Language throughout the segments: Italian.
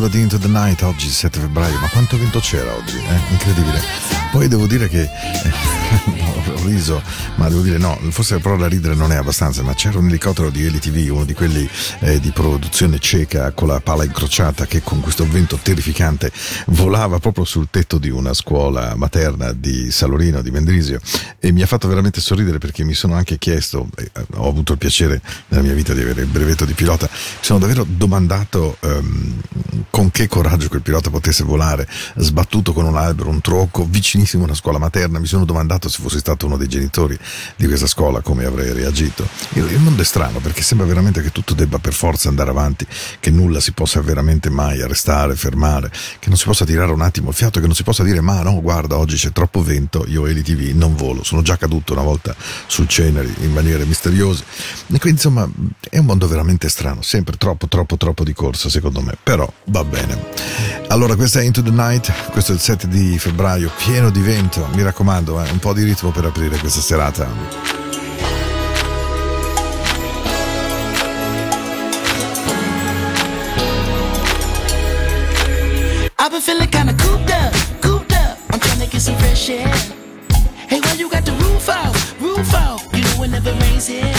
L'apertura di Into the Night oggi 7 febbraio, ma quanto vento c'era oggi, eh? incredibile. Poi devo dire che ho riso, ma devo dire no, forse però da ridere non è abbastanza, ma c'era un elicottero di LTV, uno di quelli eh, di produzione cieca con la pala incrociata che con questo vento terrificante volava proprio sul tetto di una scuola materna di Salorino, di Mendrisio e mi ha fatto veramente sorridere perché mi sono anche chiesto, eh, ho avuto il piacere nella mia vita di avere il brevetto di pilota, mi sono davvero domandato ehm, con che coraggio quel pilota potesse volare sbattuto con un albero, un tronco, vicinissimo a una scuola materna, mi sono domandato se fossi stato uno dei genitori di questa scuola come avrei reagito. Il, mondo è strano perché sembra veramente che tutto debba per forza andare avanti, che nulla si possa veramente mai arrestare, fermare, che non si possa tirare un attimo il fiato, che non si possa dire ma no, guarda, oggi c'è troppo vento, io e l'ITV non volo, sono già caduto una volta sul Ceneri in maniere misteriose. E quindi insomma è un mondo veramente strano, sempre troppo, troppo, troppo di corsa secondo me, però va bene. Allora questa è Into the Night, questo è il 7 di febbraio, pieno di vento, mi raccomando, eh, un po' di ritmo per aprire questa serata. I've been feeling kinda cooped up, cooped up. I'm trying to get some fresh air. Hey, why you got the roof out, roof out? You know it never rains here.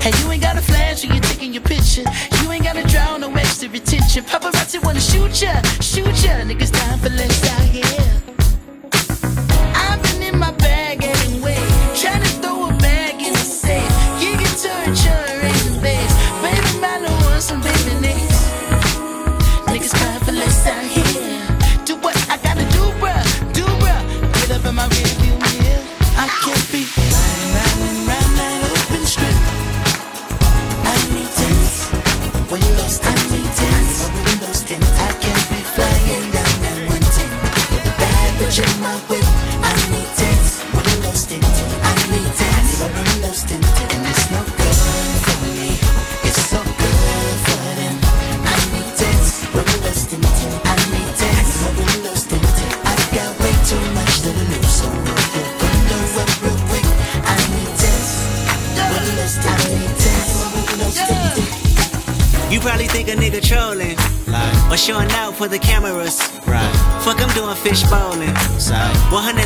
Hey, you ain't got a flash when you're taking your picture. Attention. Paparazzi wanna shoot ya, shoot ya. Niggas dying for less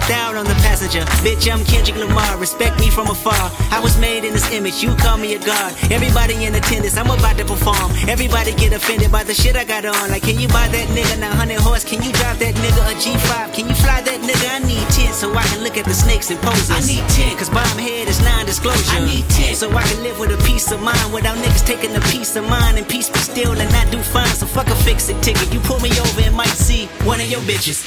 100,000 on the passenger. Bitch, I'm Kendrick Lamar. Respect me from afar. I was made in this image. You call me a god. Everybody in attendance. I'm about to perform. Everybody get offended by the shit I got on. Like, can you buy that nigga 900 horse? Can you drive that nigga a G5? Can you fly that nigga? I need 10 so I can look at the snakes and poses. I need 10 cause bomb head is non-disclosure. I need 10 so I can live with a peace of mind without niggas taking a piece of mine and peace be still and not do fine. So fuck a fix it ticket. You pull me over and might see one of your bitches.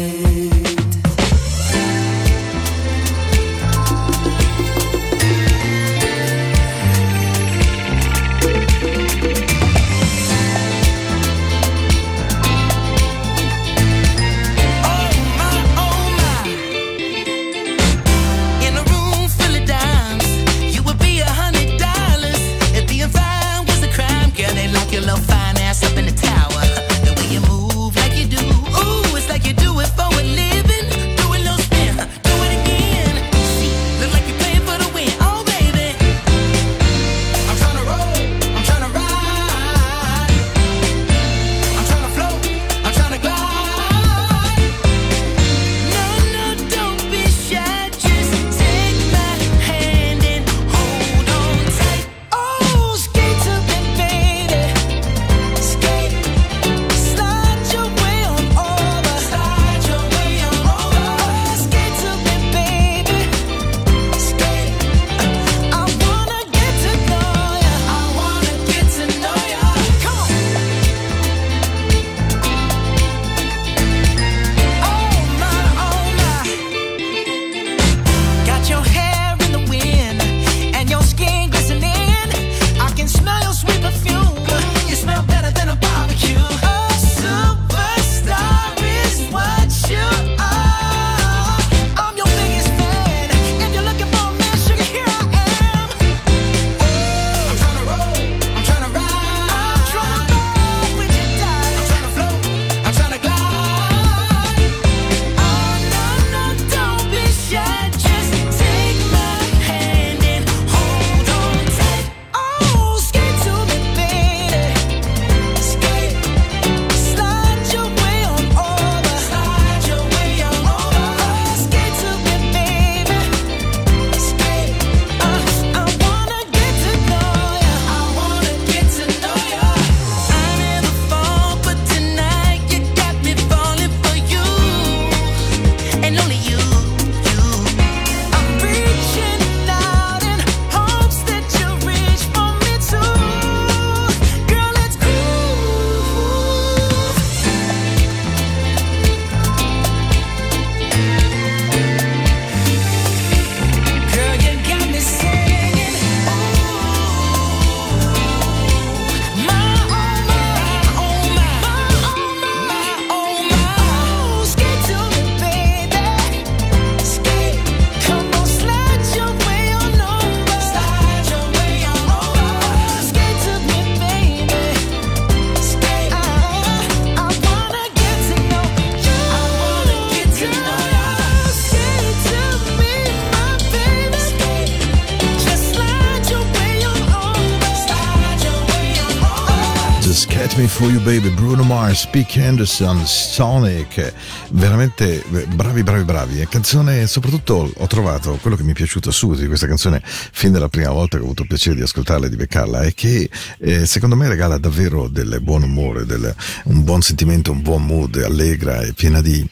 For You Baby, Bruno Mars, Pete Henderson, Sonic, veramente bravi bravi bravi, è canzone soprattutto ho trovato quello che mi è piaciuto subito di questa canzone fin dalla prima volta che ho avuto il piacere di ascoltarla e di beccarla è che eh, secondo me regala davvero del buon umore, del, un buon sentimento, un buon mood, allegra e piena di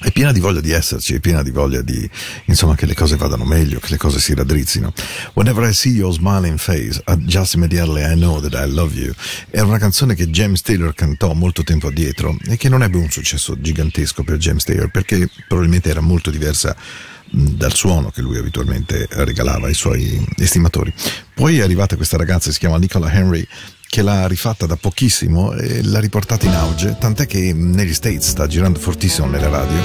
è piena di voglia di esserci, è piena di voglia di, insomma, che le cose vadano meglio, che le cose si raddrizzino. Whenever I see your smiling face, just immediately I know that I love you. Era una canzone che James Taylor cantò molto tempo addietro e che non ebbe un successo gigantesco per James Taylor perché probabilmente era molto diversa dal suono che lui abitualmente regalava ai suoi estimatori. Poi è arrivata questa ragazza si chiama Nicola Henry che l'ha rifatta da pochissimo e l'ha riportata in auge, tant'è che negli States sta girando fortissimo nelle radio,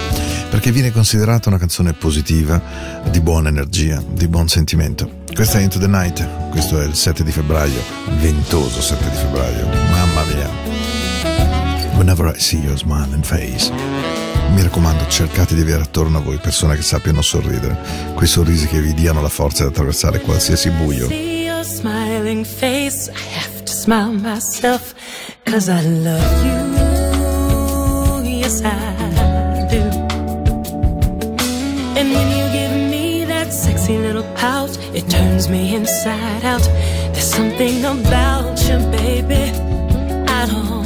perché viene considerata una canzone positiva, di buona energia, di buon sentimento. Questa è Into the Night, questo è il 7 di febbraio, ventoso 7 di febbraio, mamma mia. Whenever I see your smiling face. Mi raccomando, cercate di avere attorno a voi persone che sappiano sorridere, quei sorrisi che vi diano la forza di attraversare qualsiasi buio. And when you give me that sexy little pout, it turns me inside out. There's something about you, baby. I don't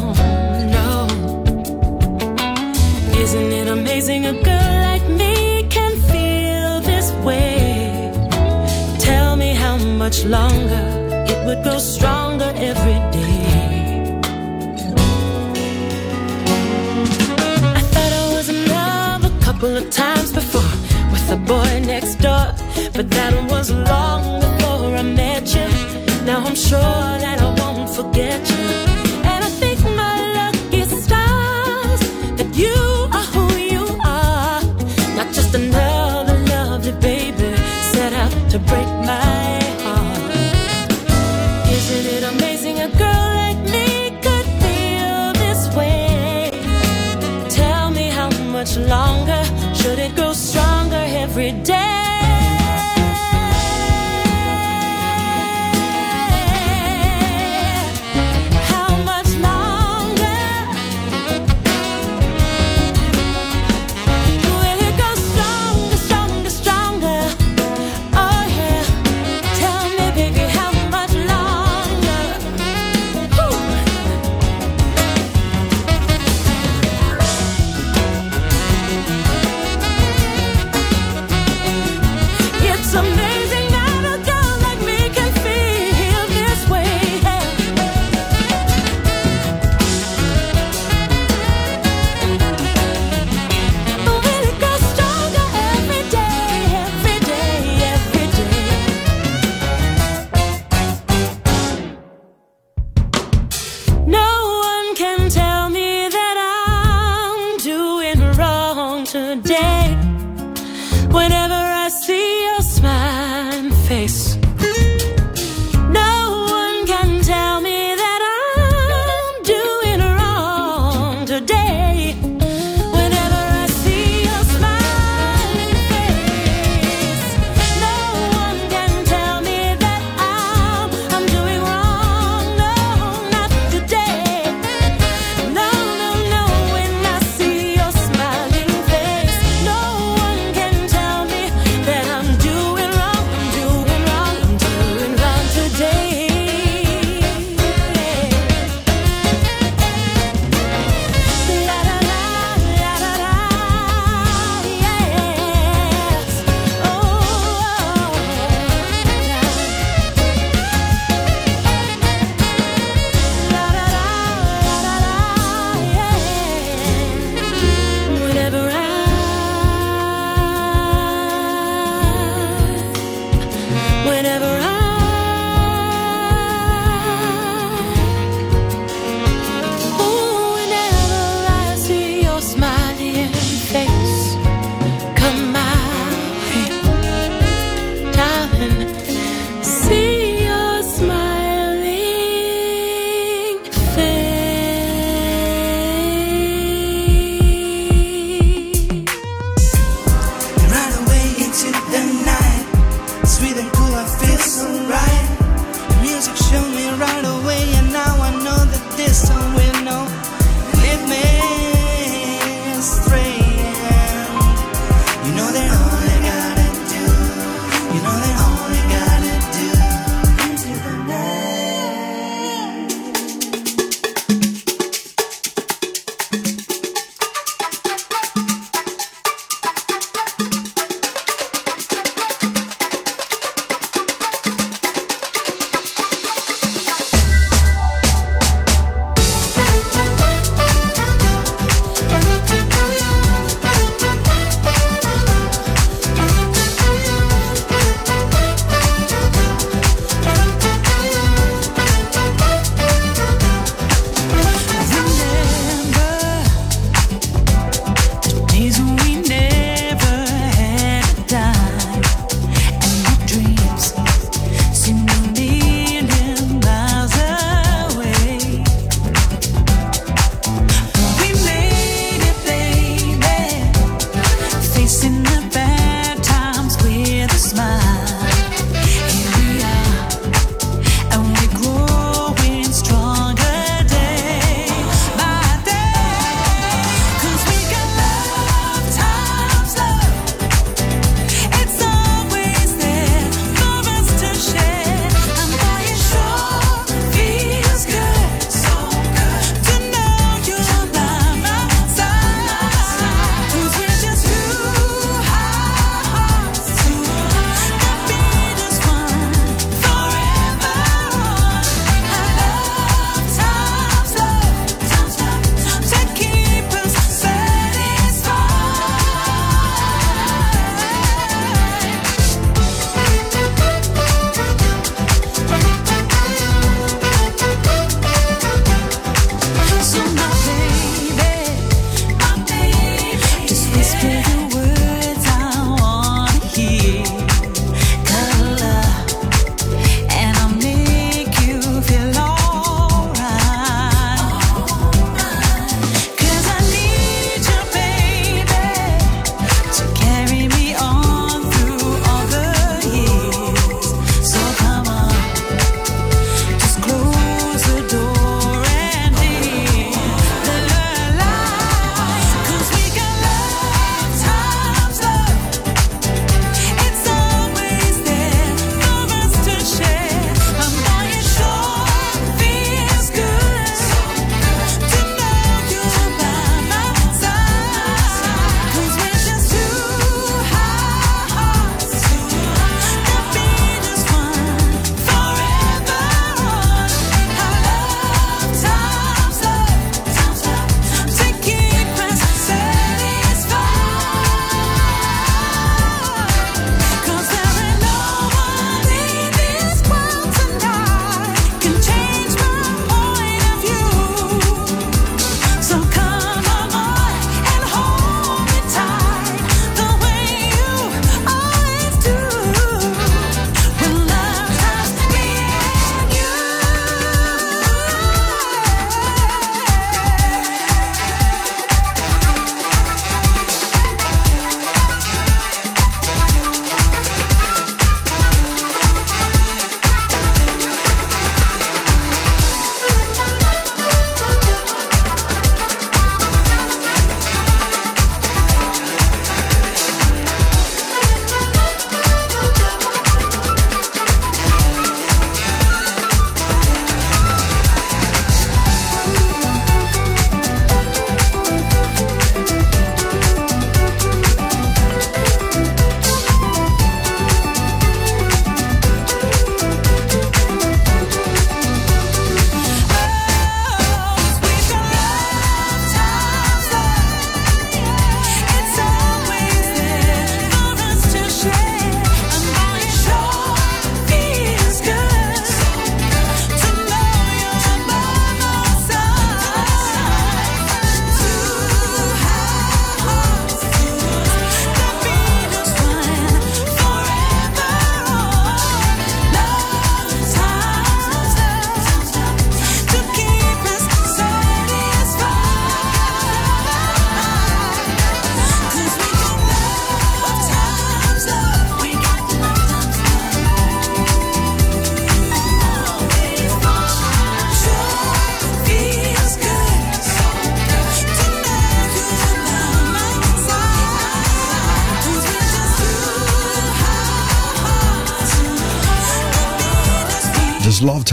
Isn't it amazing a girl like me can feel this way? Tell me how much longer it would grow stronger every day. I thought I was in love a couple of times before with the boy next door, but that was long before I met you. Now I'm sure that I won't forget you. today.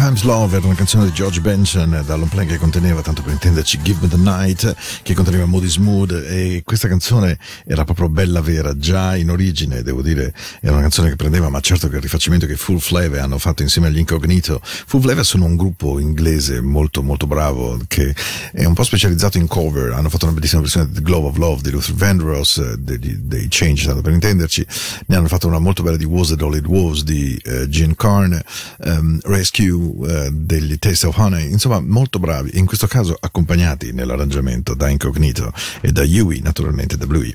Times Love era una canzone di George Benson dall'on play che conteneva, tanto per intenderci, Give Me the Night, che conteneva Moody's Mood e questa canzone era proprio bella vera, già in origine, devo dire, era una canzone che prendeva, ma certo che il rifacimento che Full Flavor hanno fatto insieme agli Incognito. Full Flavor sono un gruppo inglese molto molto bravo che è un po' specializzato in cover, hanno fatto una bellissima versione di Glove of Love di Luther Vandross, dei, dei Change, tanto per intenderci, ne hanno fatto una molto bella di Was It All It Was di uh, Gene Carn, um, Rescue uh, degli Taste of Honey, insomma molto bravi, in questo caso accompagnati nell'arrangiamento da Incognito e da Yui, naturalmente da Bluey.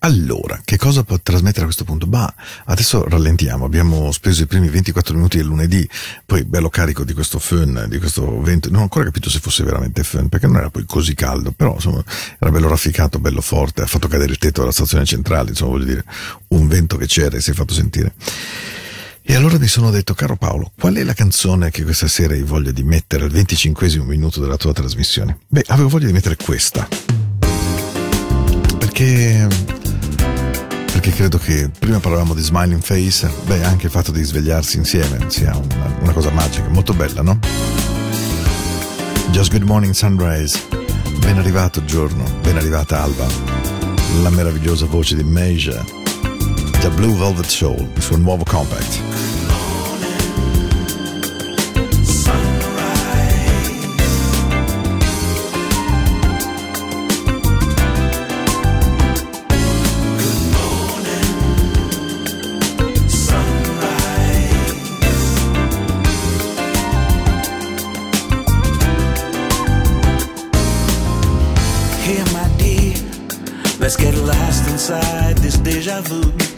Allora, che cosa può trasmettere a questo punto? Bah, adesso rallentiamo, abbiamo speso i primi 24 minuti del lunedì, poi bello carico di questo fun, di questo vento, non ho ancora capito se fosse veramente fun, perché non era poi così caldo, però insomma era bello rafficato, bello forte, ha fatto cadere il tetto della stazione centrale, insomma voglio dire, un vento che c'era e si è fatto sentire. E allora mi sono detto, caro Paolo, qual è la canzone che questa sera hai voglia di mettere al 25 minuto della tua trasmissione? Beh, avevo voglia di mettere questa. Perché perché credo che prima parlavamo di Smiling Face, beh, anche il fatto di svegliarsi insieme sia una, una cosa magica, molto bella, no? Just Good Morning Sunrise, ben arrivato giorno, ben arrivata Alba, la meravigliosa voce di Meja, The Blue Velvet Soul, il suo nuovo compact. Let's get lost inside this deja vu.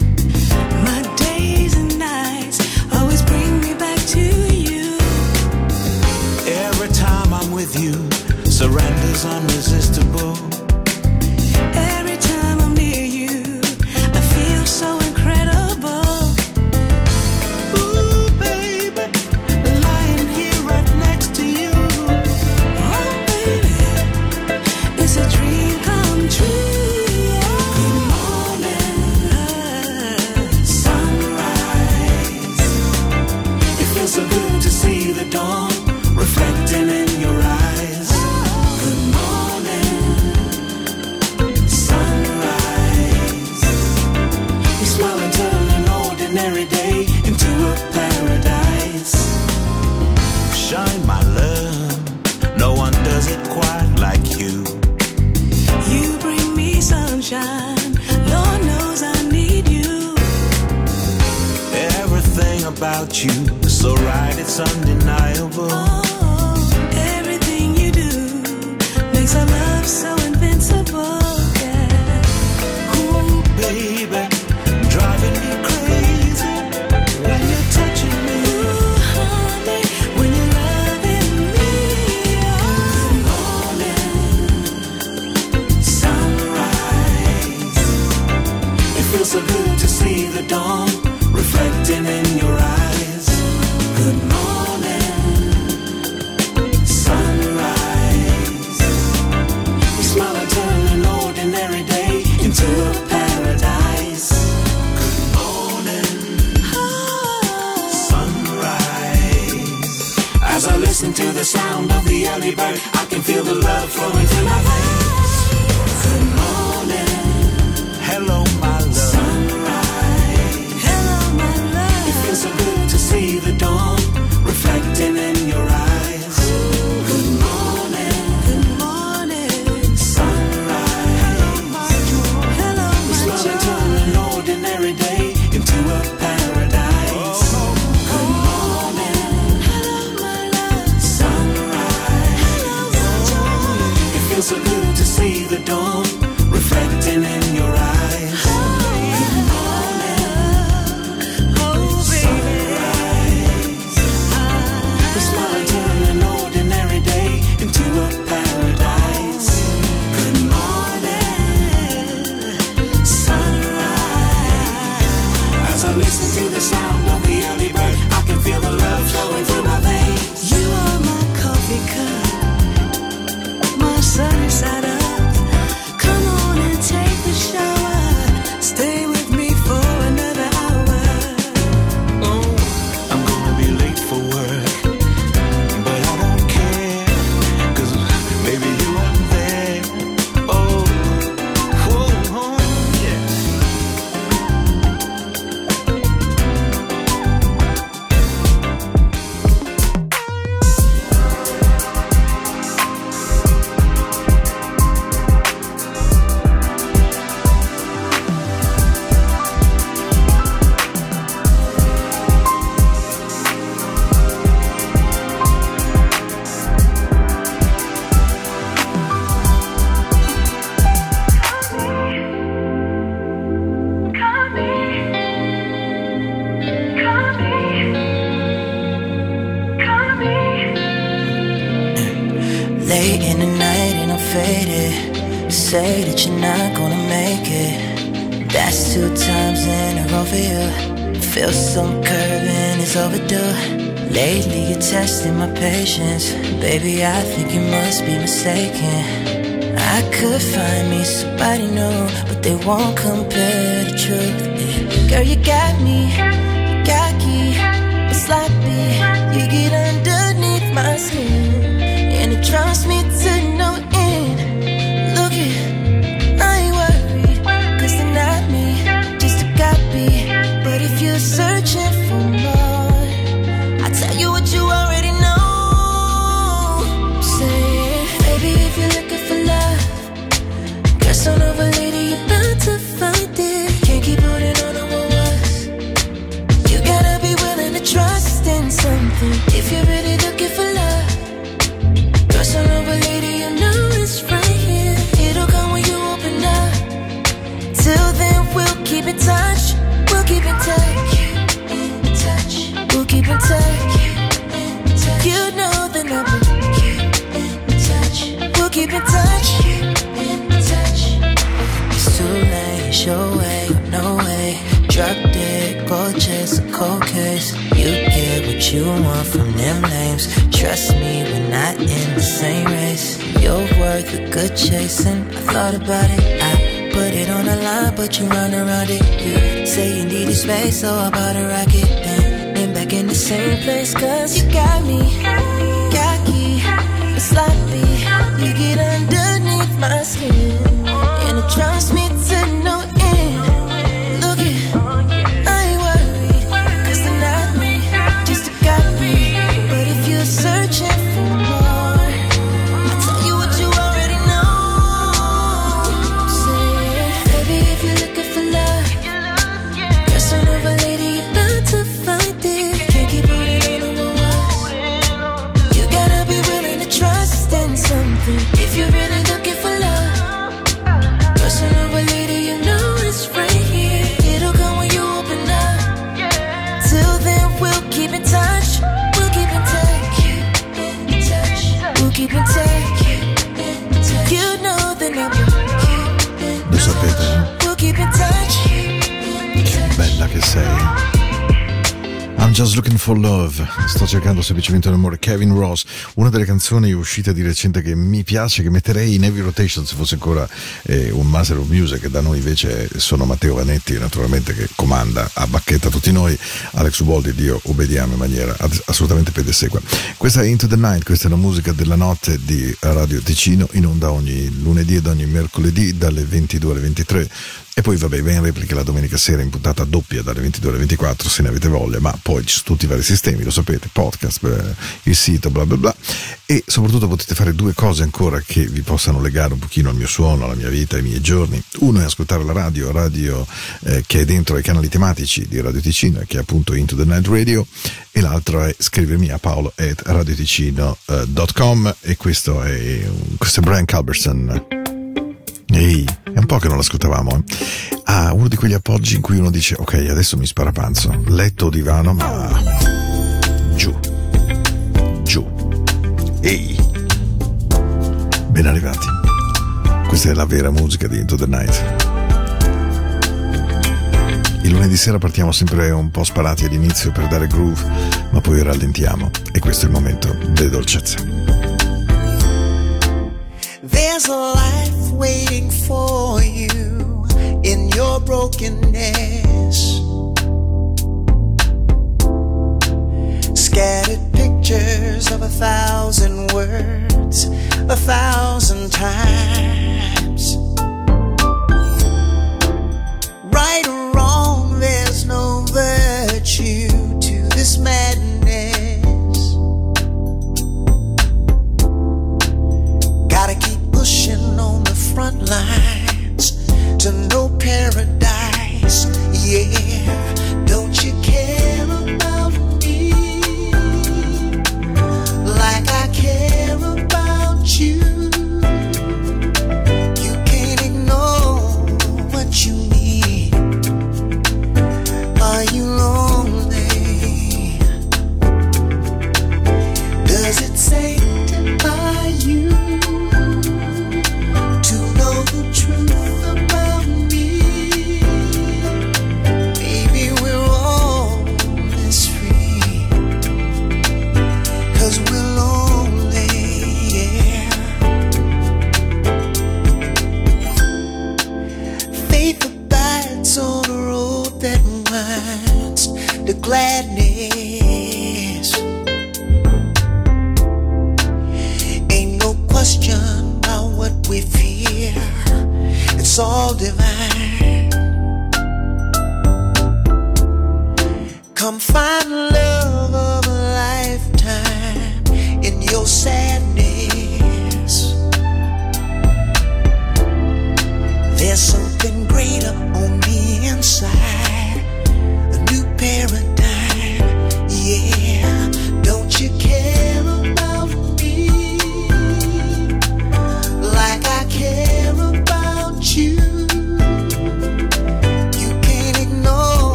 won't come I'm just looking for love. Sto cercando semplicemente l'amore. Kevin Ross, una delle canzoni uscite di recente che mi piace, che metterei in heavy rotation se fosse ancora eh, un Master of Music. Da noi invece sono Matteo Vanetti, naturalmente, che comanda a bacchetta tutti noi. Alex Uboldi, Dio, obbediamo in maniera assolutamente pedesegua. Questa è Into the Night, questa è la musica della notte di Radio Ticino, in onda ogni lunedì ed ogni mercoledì dalle 22 alle 23. E poi vabbè, va in replica la domenica sera in puntata doppia dalle 22 alle 24 se ne avete voglia, ma poi ci sono tutti i vari sistemi, lo sapete, podcast, eh, il sito, bla bla bla. E soprattutto potete fare due cose ancora che vi possano legare un pochino al mio suono, alla mia vita, ai miei giorni. Uno è ascoltare la radio, radio eh, che è dentro ai canali tematici di Radio Ticino, che è appunto Into the Night Radio, e l'altro è scrivermi a paolo at radioticino.com e questo è, questo è Brian Culberson. Ehi, è un po' che non l'ascoltavamo. Eh? Ah, uno di quegli appoggi in cui uno dice: Ok, adesso mi spara panzo. Letto o divano, ma. Giù. Giù. Ehi. Ben arrivati. Questa è la vera musica di Into the Night. Il lunedì sera partiamo sempre un po' sparati all'inizio per dare groove, ma poi rallentiamo. E questo è il momento delle dolcezze. There's a life waiting for you in your brokenness. Scattered pictures of a thousand words, a thousand times.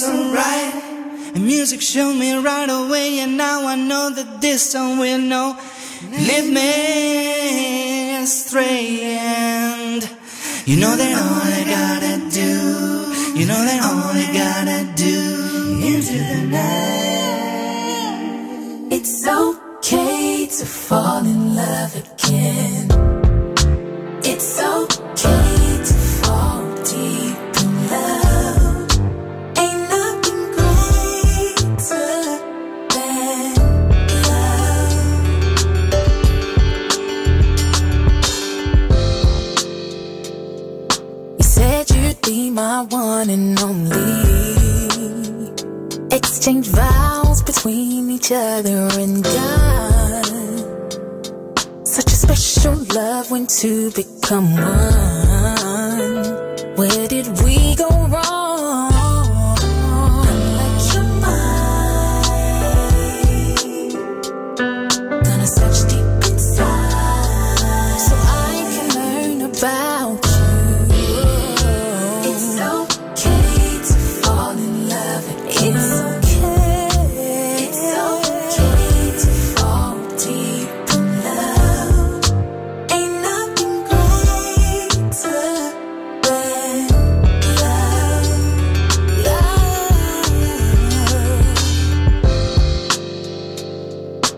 wasn't right. And music showed me right away, and now I know that this song will know. Lead me astray, and you know that all I gotta do, you know that all I gotta do into the night. It's okay to fall in love again. my one and only. Exchange vows between each other and God. Such a special love when two become one. Where did we go?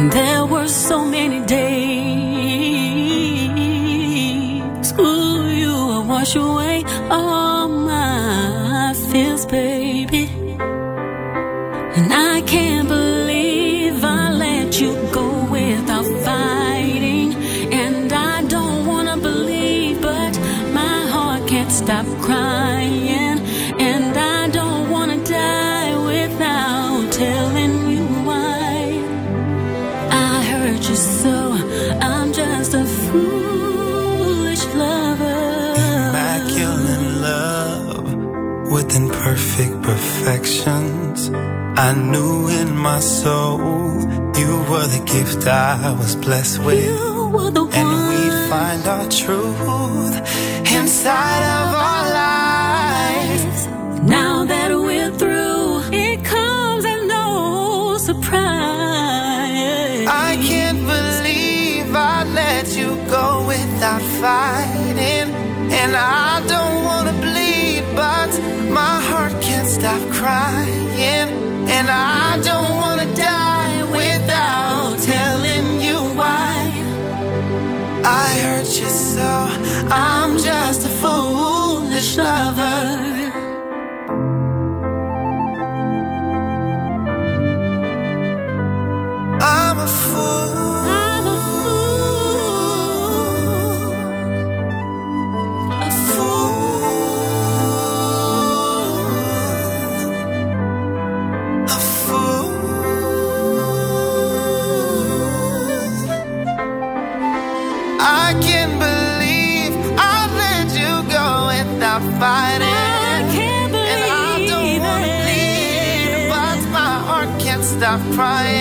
And there were so many days. Ooh, you would wash away with imperfect perfections. I knew in my soul you were the gift I was blessed with. You were the And one. we'd find our truth inside of our lives. Now that we're through, it comes as no surprise. I can't believe I let you go without fighting. And I lover. Without fighting. I can't And I don't believe wanna bleed, but my heart can't stop crying.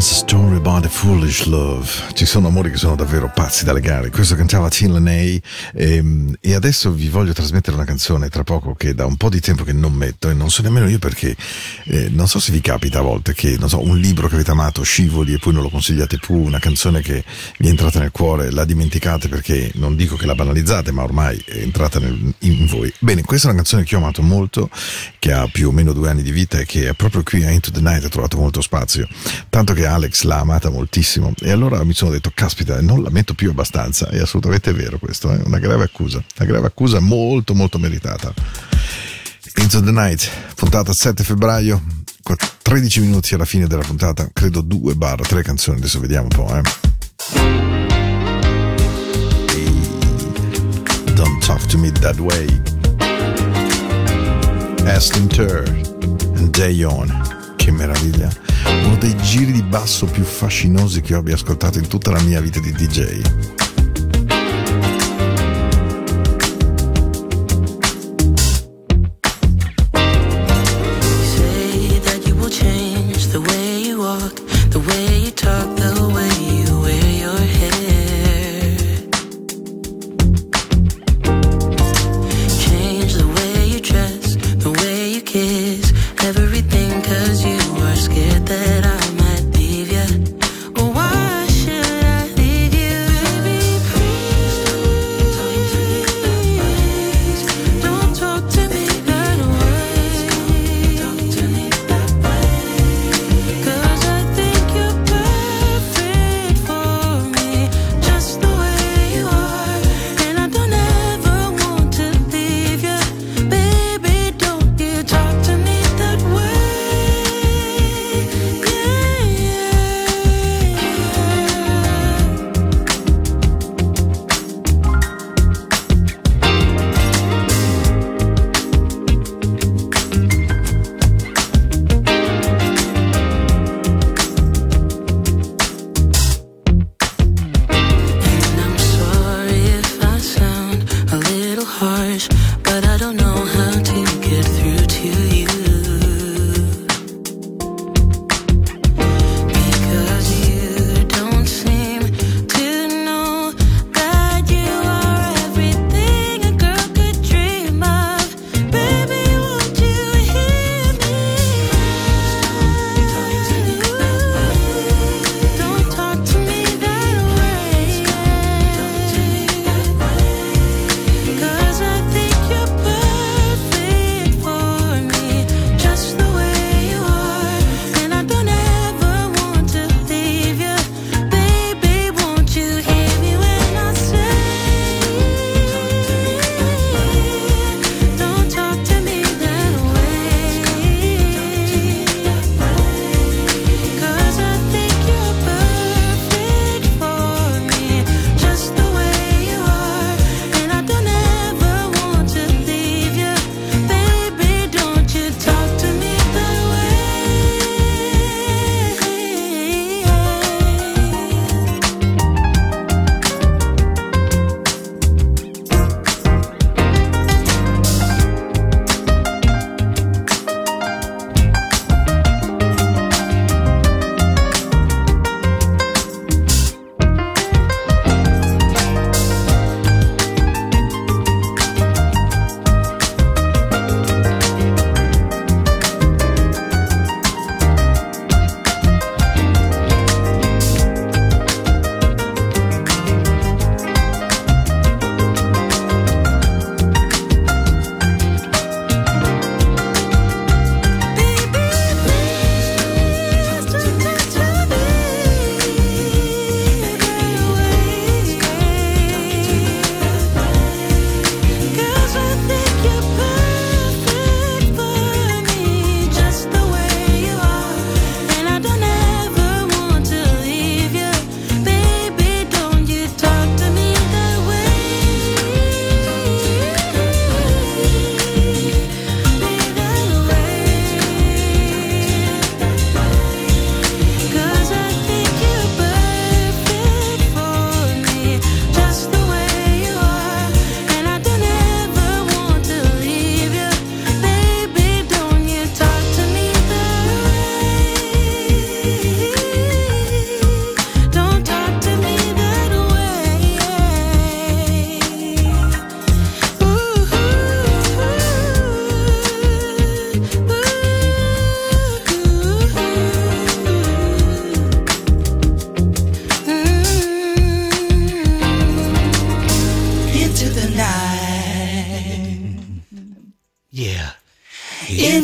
A story about a foolish love. Ci sono amori che sono davvero pazzi da legare. Questo cantava Tin Laney ehm, e adesso vi voglio trasmettere una canzone tra poco che da un po' di tempo che non metto e non so nemmeno io perché eh, non so se vi capita a volte che so, un libro che avete amato scivoli e poi non lo consigliate più, una canzone che vi è entrata nel cuore, la dimenticate perché non dico che la banalizzate, ma ormai è entrata nel- in voi. Bene, questa è una canzone che ho amato molto, che ha più o meno due anni di vita e che è proprio qui a Into the Night ha trovato molto spazio. Tanto che Alex l'ha amata moltissimo. E allora mi sono detto, caspita, non la metto più abbastanza. È assolutamente vero questo, è una grave accusa. Una grave accusa molto molto meritata. Into the Night, puntata 7 febbraio, con 13 minuti alla fine della puntata, credo 2 barra 3 canzoni, adesso vediamo un po', eh. Ehi, Don't talk to me that way. Aston Tur and Dayon. Che meraviglia. Uno dei giri di basso più fascinosi che io abbia ascoltato in tutta la mia vita di DJ.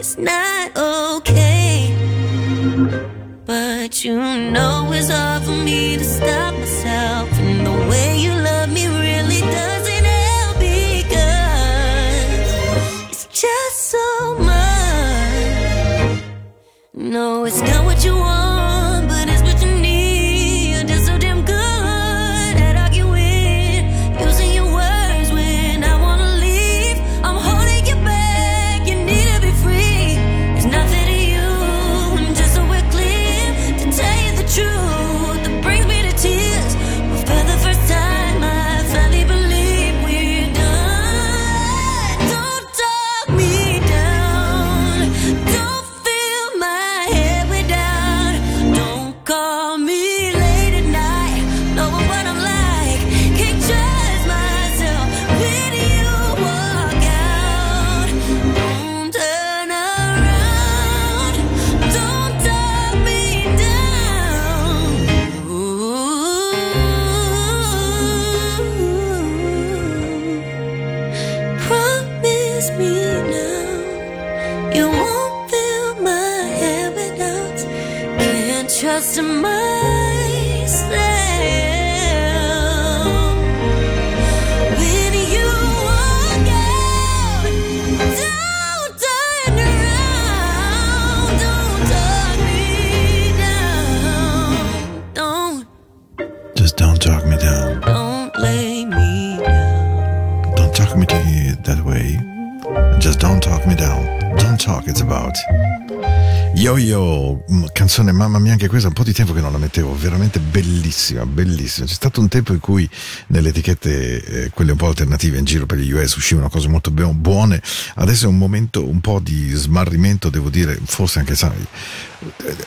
It's not okay. But you know it's hard for me to stop myself. And the way you love me really doesn't help because it's just so much. No, it's not it's about. Yo yo, mm, canzone mamma mia anche questa, un po' di tempo che non la mettevo, veramente bellissima, bellissima. C'è stato un tempo in cui nelle etichette, eh, quelle un po' alternative in giro per gli US uscivano cose molto bu- buone, adesso è un momento un po' di smarrimento, devo dire, forse anche sai,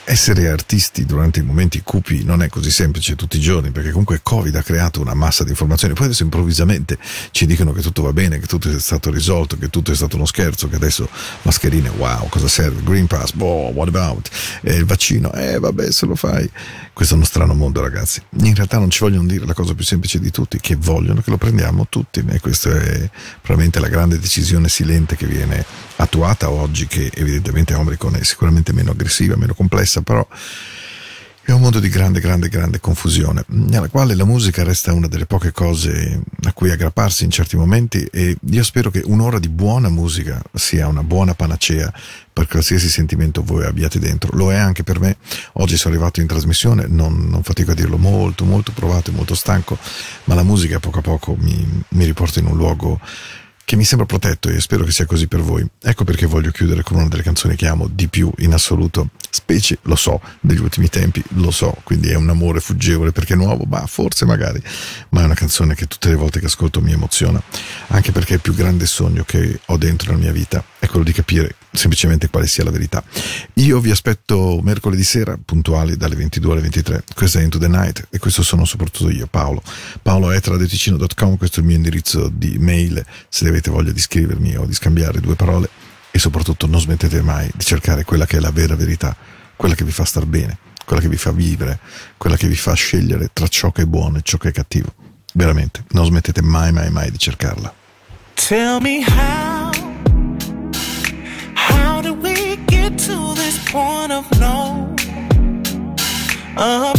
essere artisti durante i momenti cupi non è così semplice tutti i giorni, perché comunque Covid ha creato una massa di informazioni, poi adesso improvvisamente ci dicono che tutto va bene, che tutto è stato risolto, che tutto è stato uno scherzo, che adesso mascherine, wow, cosa serve? Green Pass, boh, what about? E il vaccino, eh vabbè se lo fai. Questo è uno strano mondo ragazzi. In realtà non ci vogliono dire la cosa più semplice di tutti, che vogliono che lo prendiamo tutti e questa è probabilmente la grande decisione silente che viene attuata oggi, che evidentemente Omicron è sicuramente meno aggressiva, meno complessa, però è un mondo di grande, grande, grande confusione, nella quale la musica resta una delle poche cose a cui aggrapparsi in certi momenti e io spero che un'ora di buona musica sia una buona panacea per qualsiasi sentimento voi abbiate dentro. Lo è anche per me. Oggi sono arrivato in trasmissione, non, non fatico a dirlo, molto, molto provato e molto stanco, ma la musica poco a poco mi, mi riporta in un luogo che mi sembra protetto e spero che sia così per voi. Ecco perché voglio chiudere con una delle canzoni che amo di più in assoluto, specie, lo so, degli ultimi tempi, lo so, quindi è un amore fuggevole perché è nuovo, ma forse magari, ma è una canzone che tutte le volte che ascolto mi emoziona, anche perché il più grande sogno che ho dentro nella mia vita è quello di capire semplicemente quale sia la verità. Io vi aspetto mercoledì sera, puntuali dalle 22 alle 23. Questa è Into the Night e questo sono soprattutto io, Paolo. paolo.radioticino.com, questo è il mio indirizzo di mail se avete voglia di scrivermi o di scambiare due parole e soprattutto non smettete mai di cercare quella che è la vera verità, quella che vi fa star bene, quella che vi fa vivere, quella che vi fa scegliere tra ciò che è buono e ciò che è cattivo. Veramente, non smettete mai mai mai di cercarla. Tell me how of no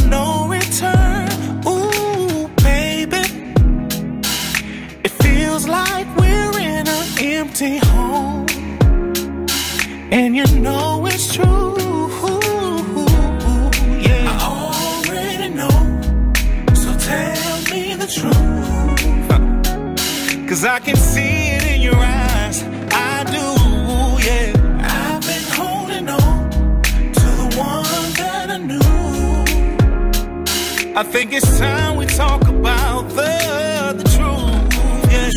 think it's time we talk about the, the truth, yeah.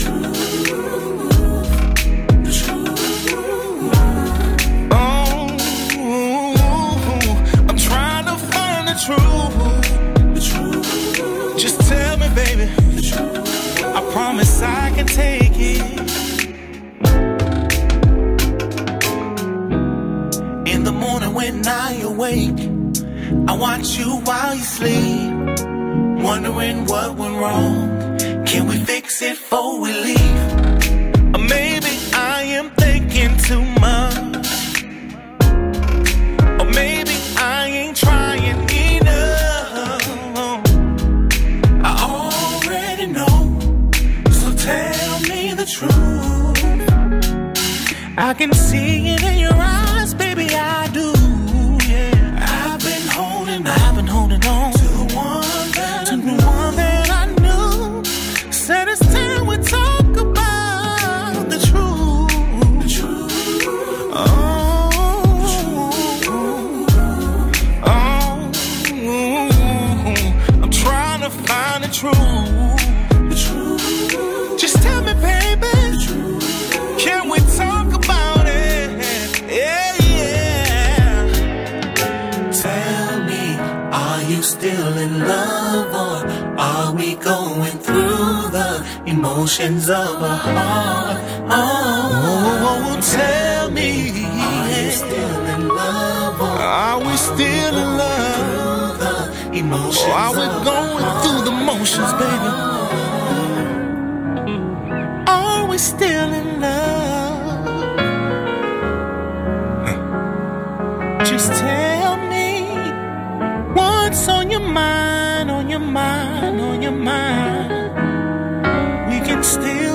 Oh, I'm trying to find the truth. The truth. Just tell me, baby. I promise I can take it. In the morning when I awake, I watch you while you sleep. Wondering what went wrong. Can we fix it before we leave? Or maybe I am thinking too much. Or maybe I ain't trying enough. I already know. So tell me the truth. I can see it in your emotions of a heart? Oh, tell me, are you still in love or are we still in love? The emotions or are we going through the motions, baby? Are we still in love? Just tell me what's on your mind, still